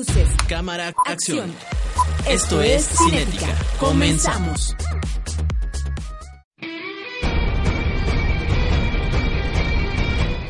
Luces. Cámara, acción. Esto, es Cinética. Comenzamos.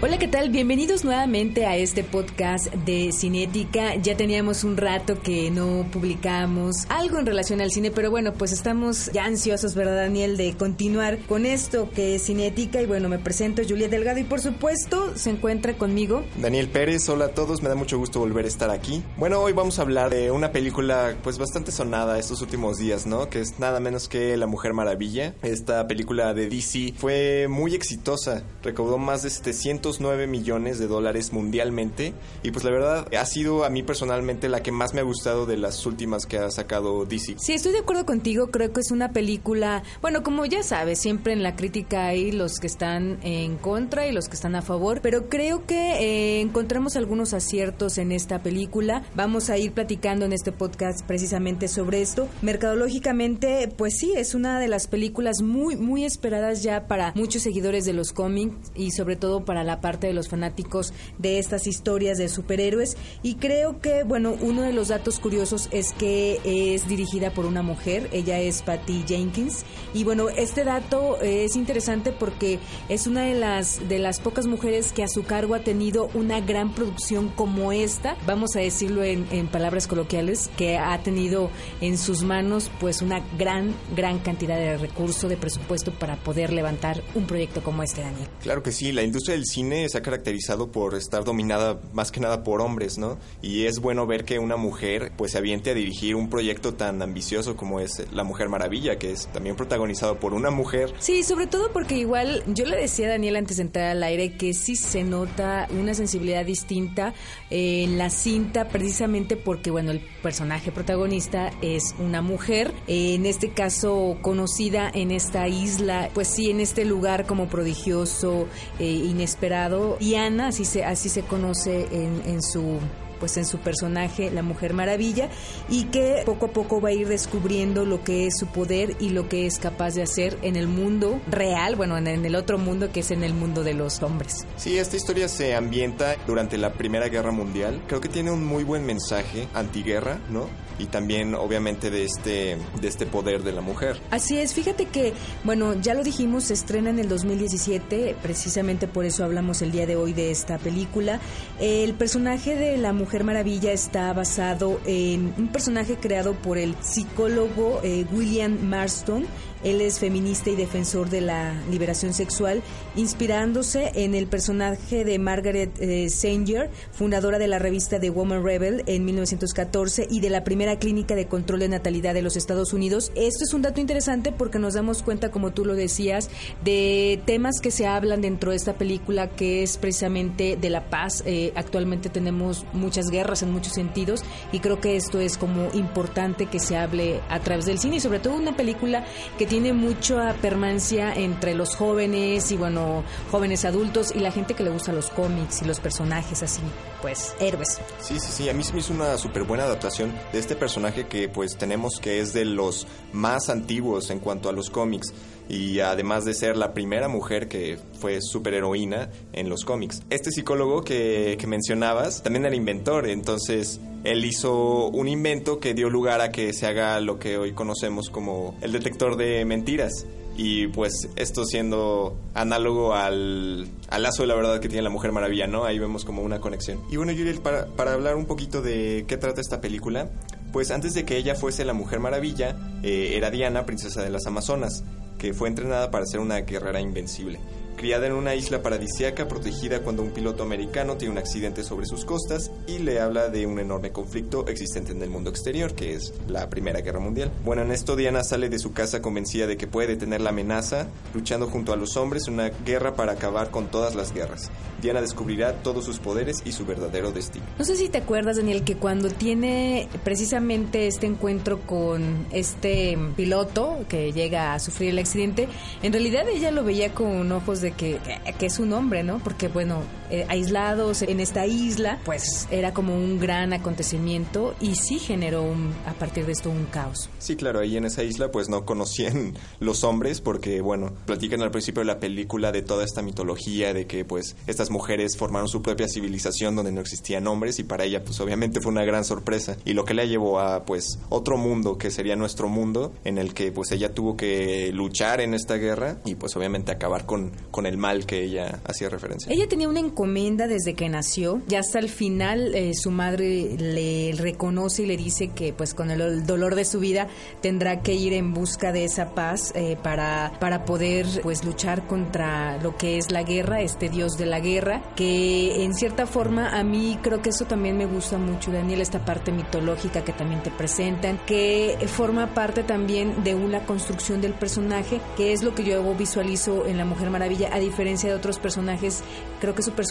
Hola, ¿qué tal? Bienvenidos nuevamente a este podcast de Cinética. Ya teníamos un rato que no publicamos algo en relación al cine, pero bueno, pues estamos ya ansiosos, ¿verdad, Daniel, de continuar con esto que es Cinética? Y bueno, me presento Julia Delgado y por supuesto se encuentra conmigo Daniel Pérez. Hola a todos, me da mucho gusto volver a estar aquí. Bueno, hoy vamos a hablar de una película pues bastante sonada estos últimos días, ¿no? Que es nada menos que La Mujer Maravilla. Esta película de DC fue muy exitosa, recaudó más de 700 9 millones de dólares mundialmente y pues la verdad ha sido a mí personalmente la que más me ha gustado de las últimas que ha sacado DC. Sí, estoy de acuerdo contigo, creo que es una película, bueno, como ya sabes, siempre en la crítica hay los que están en contra y los que están a favor, pero creo que eh, encontramos algunos aciertos en esta película. Vamos a ir platicando en este podcast precisamente sobre esto. Mercadológicamente, pues sí, es una de las películas muy, muy esperadas ya para muchos seguidores de los cómics y sobre todo para la parte de los fanáticos de estas historias de superhéroes. Y creo que bueno uno de los datos curiosos es que es dirigida por una mujer. Ella es Patty Jenkins. Y bueno este dato es interesante porque es una de las de las pocas mujeres que a su cargo ha tenido una gran producción como esta. Vamos a decirlo en, en palabras coloquiales que ha tenido en sus manos pues una gran gran cantidad de recursos de presupuesto para poder levantar un proyecto como este Daniel. Claro que sí la industria del cine se ha caracterizado por estar dominada más que nada por hombres, ¿no? Y es bueno ver que una mujer pues se aviente a dirigir un proyecto tan ambicioso como es La Mujer Maravilla, que es también protagonizado por una mujer. Sí, sobre todo porque igual yo le decía a Daniel antes de entrar al aire que sí se nota una sensibilidad distinta en la cinta precisamente porque bueno, el personaje protagonista es una mujer, en este caso conocida en esta isla, pues sí, en este lugar como prodigioso, eh, inesperado Diana, así se, así se conoce en, en su pues en su personaje la Mujer Maravilla y que poco a poco va a ir descubriendo lo que es su poder y lo que es capaz de hacer en el mundo real, bueno, en, el otro mundo que es en el mundo de los hombres. Sí, esta historia se ambienta durante la Primera Guerra Mundial. Creo que tiene un muy buen mensaje antiguerra, ¿no? Y también obviamente de este de este poder de la mujer. Así es, fíjate que bueno, ya lo dijimos, se estrena en el 2017, precisamente por eso hablamos el día de hoy de esta película. El personaje de la mujer Maravilla está basado en un personaje creado por el psicólogo eh, William Marston él es feminista y defensor de la liberación sexual, inspirándose en el personaje de Margaret eh, Sanger, fundadora de la revista The Woman Rebel en 1914 y de la primera clínica de control de natalidad de los Estados Unidos. Esto es un dato interesante porque nos damos cuenta, como tú lo decías, de temas que se hablan dentro de esta película que es precisamente de la paz. Eh, actualmente tenemos muchas guerras en muchos sentidos y creo que esto es como importante que se hable a través del cine y sobre todo una película que tiene mucha permanencia entre los jóvenes y bueno, jóvenes adultos y la gente que le gusta los cómics y los personajes así, pues héroes. Sí, sí, sí, a mí se me hizo una súper buena adaptación de este personaje que pues tenemos que es de los más antiguos en cuanto a los cómics y además de ser la primera mujer que fue superheroína en los cómics. Este psicólogo que, que mencionabas también era inventor, entonces él hizo un invento que dio lugar a que se haga lo que hoy conocemos como el detector de mentiras. Y pues esto siendo análogo al, al, lazo de la verdad que tiene la Mujer Maravilla, ¿no? Ahí vemos como una conexión. Y bueno, Yuriel, para, hablar un poquito de qué trata esta película, pues antes de que ella fuese la Mujer Maravilla, eh, era Diana, princesa de las Amazonas, que fue entrenada para ser una guerrera invencible criada en una isla paradisiaca protegida cuando un piloto americano tiene un accidente sobre sus costas y le habla de un enorme conflicto existente en el mundo exterior, que es la Primera Guerra Mundial. Bueno, en esto Diana sale de su casa convencida de que puede detener la amenaza, luchando junto a los hombres una guerra para acabar con todas las guerras. Diana descubrirá todos sus poderes y su verdadero destino. No sé si te acuerdas, Daniel, que cuando tiene precisamente este encuentro con este piloto que llega a sufrir el accidente, en realidad ella lo veía con ojos de que, que es un hombre, ¿no? Porque, bueno, eh, aislados en esta isla, pues era como un gran acontecimiento y sí generó a partir de esto un caos. Sí, claro, ahí en esa isla pues no conocían los hombres porque, bueno, platican al principio de la película de toda esta mitología de que pues estas mujeres formaron su propia civilización donde no existían hombres y para ella pues obviamente fue una gran sorpresa y lo que la llevó a pues otro mundo que sería nuestro mundo en el que pues ella tuvo que luchar en esta guerra y pues obviamente acabar con, con el mal que ella hacía referencia. Ella tenía una desde que nació y hasta el final eh, su madre le reconoce y le dice que pues con el dolor de su vida tendrá que ir en busca de esa paz eh, para, para poder pues luchar contra lo que es la guerra, este dios de la guerra, que en cierta forma a mí creo que eso también me gusta mucho, Daniel, esta parte mitológica que también te presentan, que forma parte también de una construcción del personaje, que es lo que yo visualizo en La Mujer Maravilla, a diferencia de otros personajes, creo que su personaje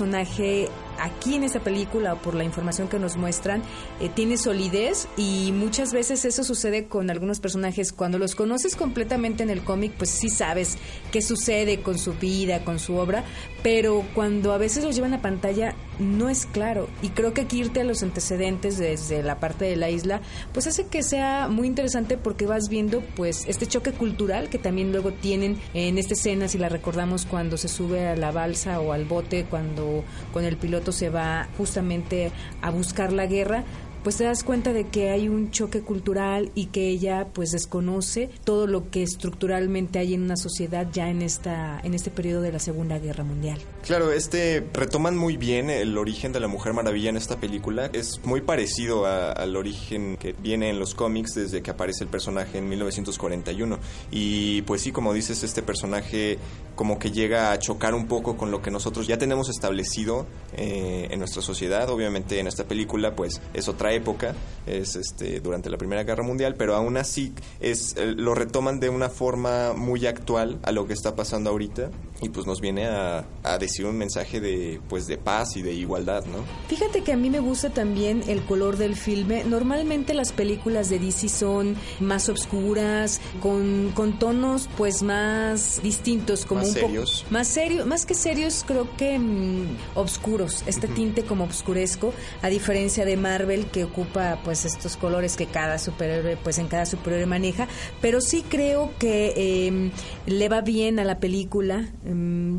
aquí en esta película, o por la información que nos muestran, eh, tiene solidez y muchas veces eso sucede con algunos personajes. Cuando los conoces completamente en el cómic, pues sí sabes qué sucede con su vida, con su obra, pero cuando a veces los llevan a pantalla no es claro. Y creo que aquí irte a los antecedentes desde la parte de la isla, pues hace que sea muy interesante porque vas viendo pues este choque cultural que también luego tienen en esta escena, si la recordamos cuando se sube a la balsa o al bote, cuando con el piloto se va justamente a buscar la guerra, pues te das cuenta de que hay un choque cultural y que ella pues desconoce todo lo que estructuralmente hay en una sociedad ya en esta en este periodo de la Segunda Guerra Mundial. Claro, este retoman muy bien el origen de la Mujer Maravilla en esta película. Es muy parecido al origen que viene en los cómics desde que aparece el personaje en 1941 y pues sí, como dices, este personaje como que llega a chocar un poco con lo que nosotros ya tenemos establecido eh, en nuestra sociedad. Obviamente en esta película pues es época, es este, durante la Primera Guerra Mundial, pero aún así es, eh, lo retoman de una forma muy actual a lo que está pasando ahorita y pues nos viene a, a, decir un mensaje de, pues, de paz y de igualdad, ¿no? Fíjate que a mí me gusta también el color del filme. Normalmente las películas de DC son más oscuras, con, con tonos pues más distintos, como más un serios. más serios, más que serios, creo que mm, oscuros, este tinte como oscuresco, a diferencia de Marvel que ocupa pues estos colores que cada superhéroe pues en cada superhéroe maneja pero sí creo que em, le va bien a la película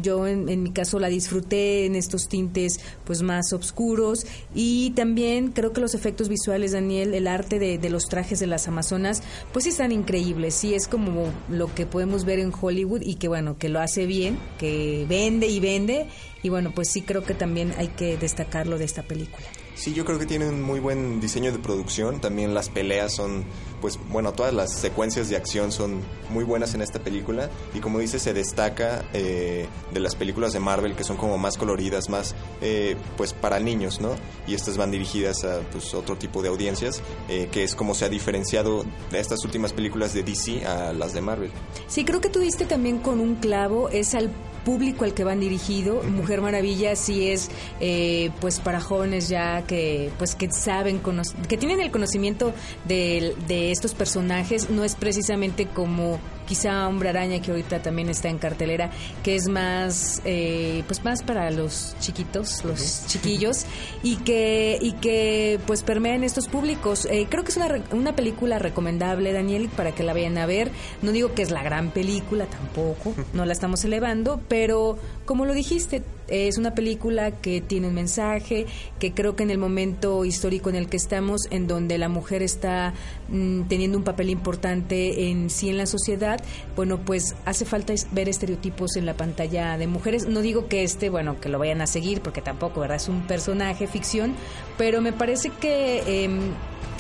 yo en, mi caso la disfruté en estos tintes pues más oscuros. Y también creo que los efectos visuales Daniel el arte de, de los trajes de las amazonas pues sí están increíbles. Sí es como lo que podemos ver en Hollywood y que bueno que lo hace bien que vende y vende y bueno pues sí creo que también hay que destacarlo de esta película Sí, yo creo que tiene un muy buen diseño de producción. También las peleas son, pues, bueno, todas las secuencias de acción son muy buenas en esta película. Y como dice, se destaca eh, de las películas de Marvel que son como más coloridas, más, eh, pues, para niños, ¿no? Y estas van dirigidas a, pues, otro tipo de audiencias, eh, que es como se ha diferenciado de estas últimas películas de DC a las de Marvel. Sí, creo que tú diste también con un clavo, es al público al que van dirigido. Mujer Maravilla sí es eh, pues para jóvenes ya que pues que saben que tienen el conocimiento de, de estos personajes. No es precisamente como quizá Hombre Araña que ahorita también está en cartelera, que es más eh, pues más para los chiquitos, los chiquillos y que y que pues permean estos públicos. Eh, creo que es una, una película recomendable, Daniel, para que la vayan a ver. No digo que es la gran película tampoco, no la estamos elevando, pero como lo dijiste, es una película que tiene un mensaje, que creo que en el momento histórico en el que estamos, en donde la mujer está mm, teniendo un papel importante en sí en la sociedad, bueno, pues hace falta ver estereotipos en la pantalla de mujeres. No digo que este, bueno, que lo vayan a seguir, porque tampoco, ¿verdad? Es un personaje ficción, pero me parece que em,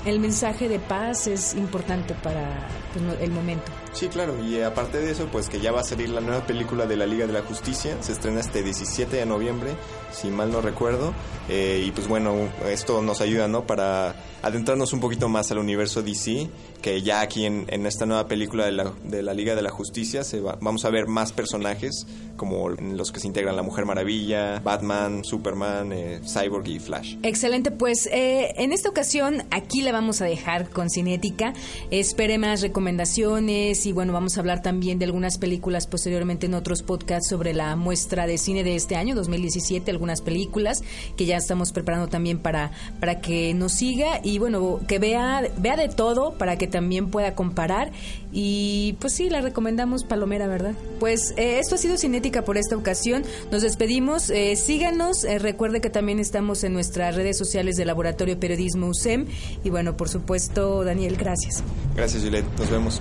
el mensaje de paz es importante para pues, el momento. Sí, claro, y aparte de eso, pues que ya va a salir la nueva película de la Liga de la Justicia, se estrena este 17 de noviembre, si mal no recuerdo, eh, y pues bueno, esto nos ayuda, ¿no? Para adentrarnos un poquito más al universo DC, que ya aquí en, esta nueva película de la, de la Liga de la Justicia se va, vamos a ver más personajes, como los que se integran la Mujer Maravilla, Batman, Superman, eh, Cyborg y Flash. Excelente, pues eh, en esta ocasión aquí la vamos a dejar con Cinética, espere más recomendaciones y bueno, vamos a hablar también de algunas películas posteriormente en otros podcasts sobre la muestra de cine de este año, 2017, algunas películas que ya estamos preparando también para, para que nos siga y bueno, que vea, vea de todo para que también pueda comparar y pues sí, la recomendamos Palomera, ¿verdad? Pues eh, esto ha sido Cinética por esta ocasión, nos despedimos, eh, síganos, eh, recuerde que también estamos en nuestras redes sociales de Laboratorio Periodismo USEM y bueno, por supuesto, Daniel, gracias. Gracias, Juliet, nos vemos.